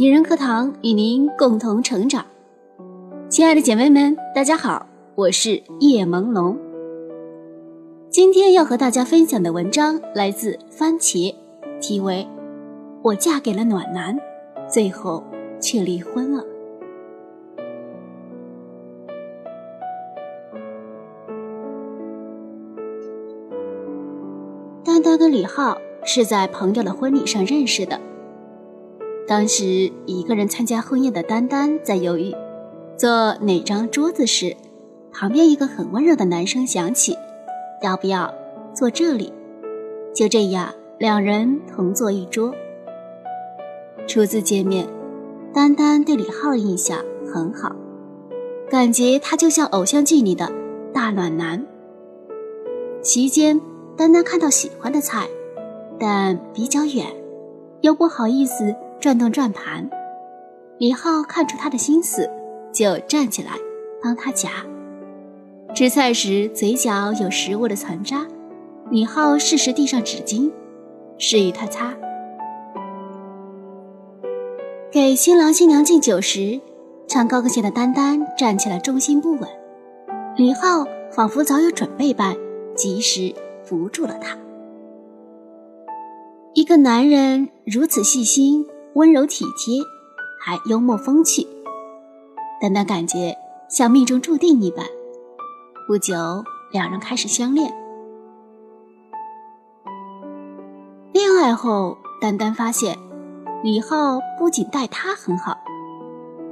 女人课堂与您共同成长。亲爱的姐妹们，大家好，我是叶朦胧。今天要和大家分享的文章来自番茄，题为《我嫁给了暖男，最后却离婚了》。丹丹跟李浩是在朋友的婚礼上认识的。当时一个人参加婚宴的丹丹在犹豫坐哪张桌子时，旁边一个很温柔的男生响起：“要不要坐这里？”就这样，两人同坐一桌。初次见面，丹丹对李浩的印象很好，感觉他就像偶像剧里的大暖男。席间，丹丹看到喜欢的菜，但比较远，又不好意思。转动转盘，李浩看出他的心思，就站起来帮他夹。吃菜时嘴角有食物的残渣，李浩适时递上纸巾，示意他擦。给新郎新娘敬酒时，穿高跟鞋的丹丹站起来重心不稳，李浩仿佛早有准备般，及时扶住了他。一个男人如此细心。温柔体贴，还幽默风趣，丹丹感觉像命中注定一般。不久，两人开始相恋。恋爱后，丹丹发现李浩不仅待她很好，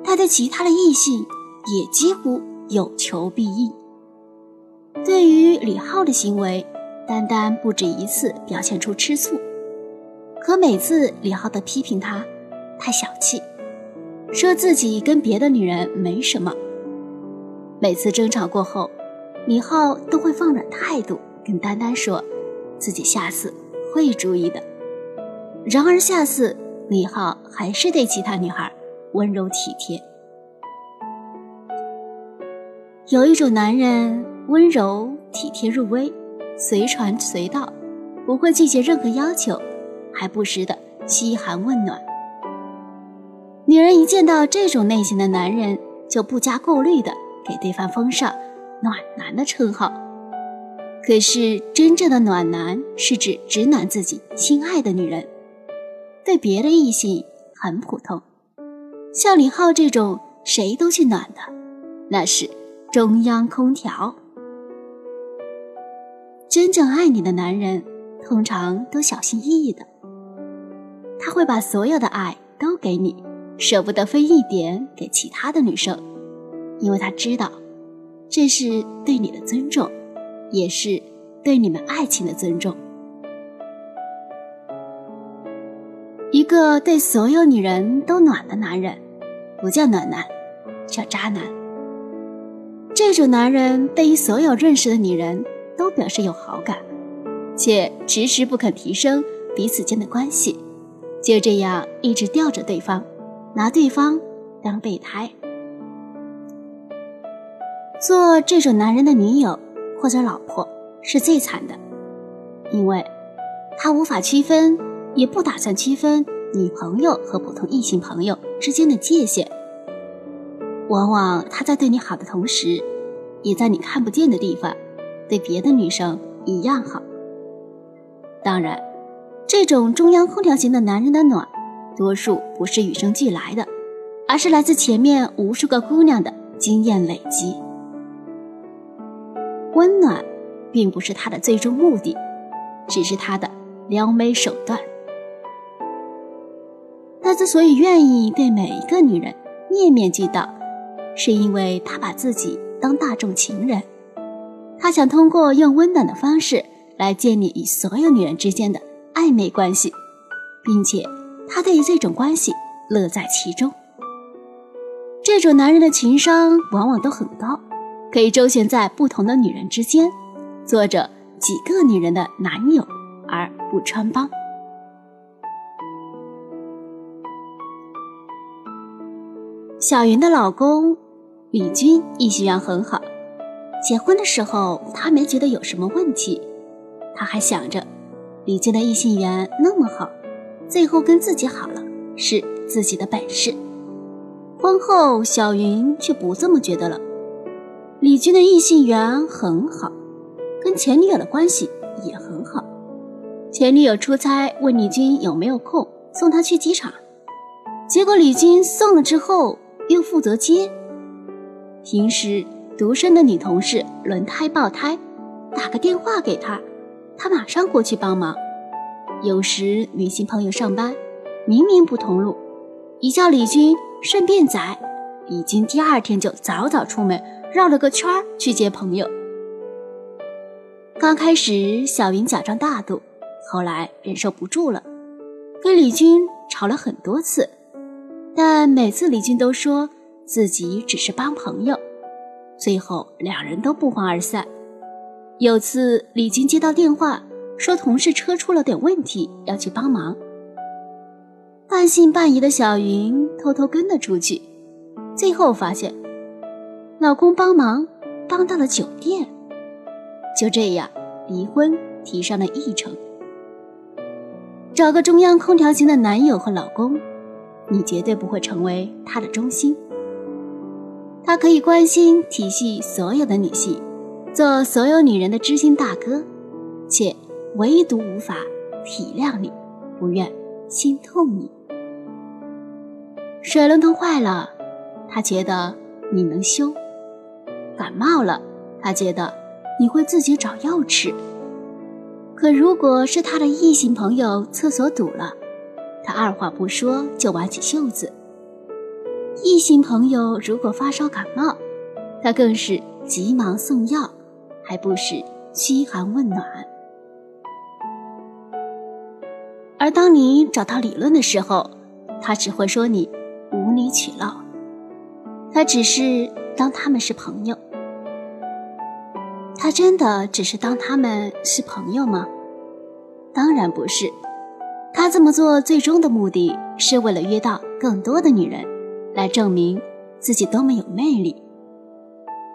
他对其他的异性也几乎有求必应。对于李浩的行为，丹丹不止一次表现出吃醋，可每次李浩都批评他。太小气，说自己跟别的女人没什么。每次争吵过后，李浩都会放软态度，跟丹丹说，自己下次会注意的。然而下次，李浩还是对其他女孩温柔体贴。有一种男人温柔体贴入微，随传随到，不会拒绝任何要求，还不时的嘘寒问暖。女人一见到这种类型的男人，就不加过滤的给对方封上“暖男”的称号。可是，真正的暖男是指只暖自己心爱的女人，对别的异性很普通。像李浩这种谁都去暖的，那是中央空调。真正爱你的男人，通常都小心翼翼的，他会把所有的爱都给你。舍不得分一点给其他的女生，因为他知道，这是对你的尊重，也是对你们爱情的尊重。一个对所有女人都暖的男人，不叫暖男，叫渣男。这种男人对于所有认识的女人都表示有好感，且迟迟不肯提升彼此间的关系，就这样一直吊着对方。拿对方当备胎，做这种男人的女友或者老婆是最惨的，因为他无法区分，也不打算区分女朋友和普通异性朋友之间的界限。往往他在对你好的同时，也在你看不见的地方对别的女生一样好。当然，这种中央空调型的男人的暖。多数不是与生俱来的，而是来自前面无数个姑娘的经验累积。温暖，并不是他的最终目的，只是他的撩妹手段。他之所以愿意对每一个女人面面俱到，是因为他把自己当大众情人，他想通过用温暖的方式来建立与所有女人之间的暧昧关系，并且。他对这种关系乐在其中。这种男人的情商往往都很高，可以周旋在不同的女人之间，做着几个女人的男友而不穿帮。小云的老公李军异性缘很好，结婚的时候他没觉得有什么问题，他还想着李军的异性缘那么好。最后跟自己好了，是自己的本事。婚后，小云却不这么觉得了。李军的异性缘很好，跟前女友的关系也很好。前女友出差问李军有没有空送她去机场，结果李军送了之后又负责接。平时独生的女同事轮胎爆胎，打个电话给他，他马上过去帮忙。有时女性朋友上班，明明不同路，一叫李军顺便载，李军第二天就早早出门。绕了个圈去接朋友。刚开始，小云假装大度，后来忍受不住了，跟李军吵了很多次。但每次李军都说自己只是帮朋友，最后两人都不欢而散。有次李晶接到电话，说同事车出了点问题，要去帮忙。半信半疑的小云偷偷跟了出去，最后发现。老公帮忙帮到了酒店，就这样离婚提上了议程。找个中央空调型的男友和老公，你绝对不会成为他的中心。他可以关心体恤所有的女性，做所有女人的知心大哥，却唯独无法体谅你，不愿心痛你。水龙头坏了，他觉得你能修。感冒了，他觉得你会自己找药吃。可如果是他的异性朋友厕所堵了，他二话不说就挽起袖子。异性朋友如果发烧感冒，他更是急忙送药，还不时嘘寒问暖。而当你找他理论的时候，他只会说你无理取闹。他只是当他们是朋友。他真的只是当他们是朋友吗？当然不是。他这么做最终的目的是为了约到更多的女人，来证明自己多么有魅力。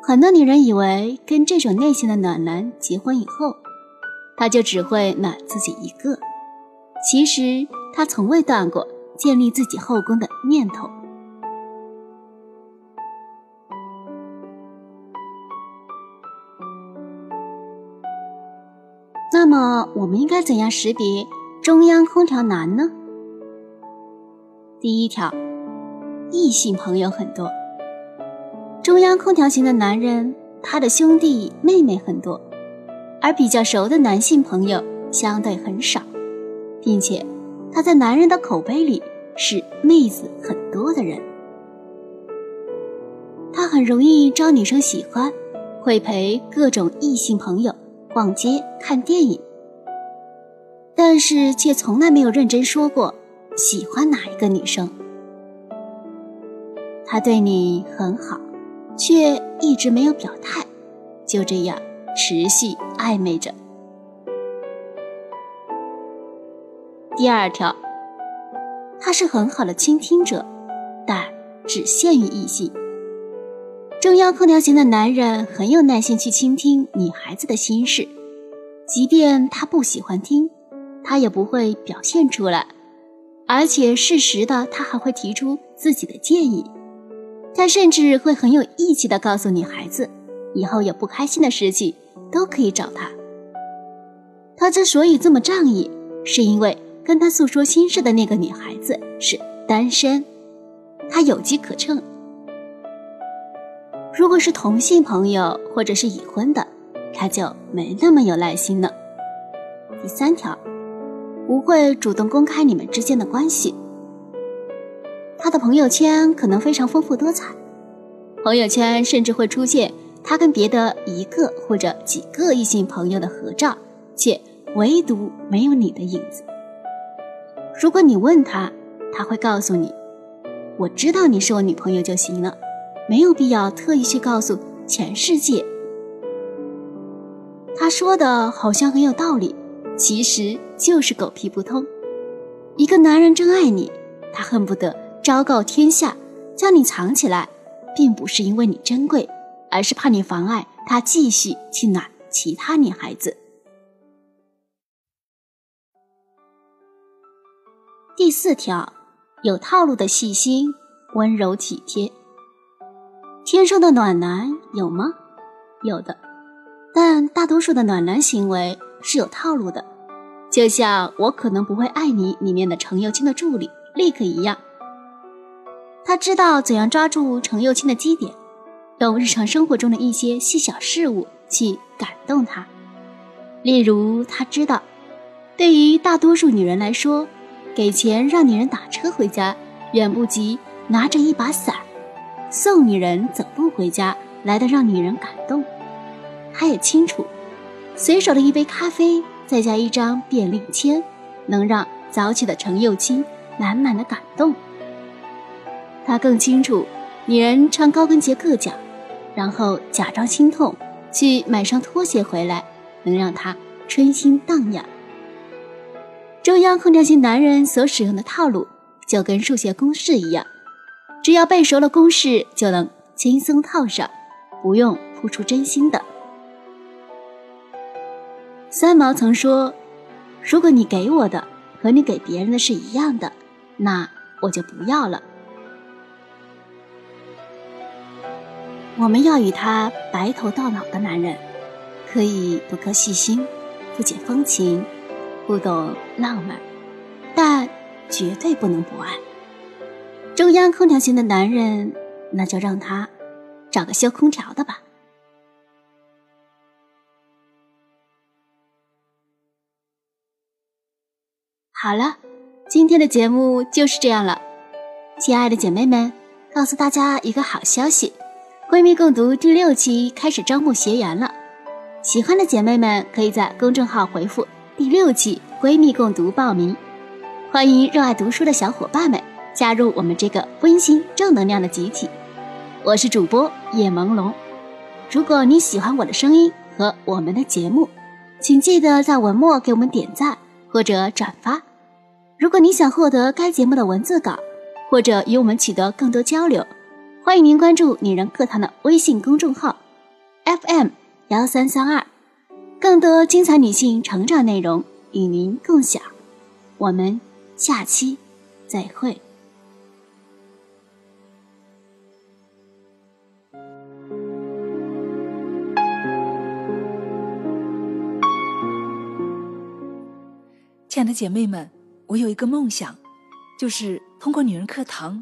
很多女人以为跟这种类型的暖男结婚以后，他就只会暖自己一个。其实他从未断过建立自己后宫的念头。那么，我们应该怎样识别中央空调男呢？第一条，异性朋友很多。中央空调型的男人，他的兄弟妹妹很多，而比较熟的男性朋友相对很少，并且他在男人的口碑里是妹子很多的人。他很容易招女生喜欢，会陪各种异性朋友。逛街、看电影，但是却从来没有认真说过喜欢哪一个女生。他对你很好，却一直没有表态，就这样持续暧昧着。第二条，他是很好的倾听者，但只限于异性。中央空调型的男人很有耐心去倾听女孩子的心事，即便他不喜欢听，他也不会表现出来，而且适时的他还会提出自己的建议。他甚至会很有义气的告诉女孩子，以后有不开心的事情都可以找他。他之所以这么仗义，是因为跟他诉说心事的那个女孩子是单身，他有机可乘。如果是同性朋友或者是已婚的，他就没那么有耐心了。第三条，不会主动公开你们之间的关系。他的朋友圈可能非常丰富多彩，朋友圈甚至会出现他跟别的一个或者几个异性朋友的合照，却唯独没有你的影子。如果你问他，他会告诉你：“我知道你是我女朋友就行了。”没有必要特意去告诉全世界。他说的好像很有道理，其实就是狗屁不通。一个男人真爱你，他恨不得昭告天下，将你藏起来，并不是因为你珍贵，而是怕你妨碍他继续去暖其他女孩子。第四条，有套路的细心、温柔体贴。天生的暖男有吗？有的，但大多数的暖男行为是有套路的，就像《我可能不会爱你》里面的程又青的助理立刻一样。他知道怎样抓住程又青的基点，用日常生活中的一些细小事物去感动他。例如，他知道，对于大多数女人来说，给钱让女人打车回家，远不及拿着一把伞送女人走路回家来的让女人感动。他也清楚，随手的一杯咖啡，再加一张便利签，能让早起的程又青满满的感动。他更清楚，女人穿高跟鞋硌脚，然后假装心痛去买双拖鞋回来，能让他春心荡漾。中央空调型男人所使用的套路，就跟数学公式一样，只要背熟了公式，就能轻松套上，不用付出真心的。三毛曾说：“如果你给我的和你给别人的是一样的，那我就不要了。”我们要与他白头到老的男人，可以不够细心，不解风情，不懂浪漫，但绝对不能不爱。中央空调型的男人，那就让他找个修空调的吧。好了，今天的节目就是这样了，亲爱的姐妹们，告诉大家一个好消息。闺蜜共读第六期开始招募学员了，喜欢的姐妹们可以在公众号回复“第六期闺蜜共读”报名。欢迎热爱读书的小伙伴们加入我们这个温馨正能量的集体。我是主播叶朦胧。如果你喜欢我的声音和我们的节目，请记得在文末给我们点赞或者转发。如果你想获得该节目的文字稿，或者与我们取得更多交流。欢迎您关注女人课堂的微信公众号，FM 幺三三二，更多精彩女性成长内容与您共享。我们下期再会。亲爱的姐妹们，我有一个梦想，就是通过女人课堂。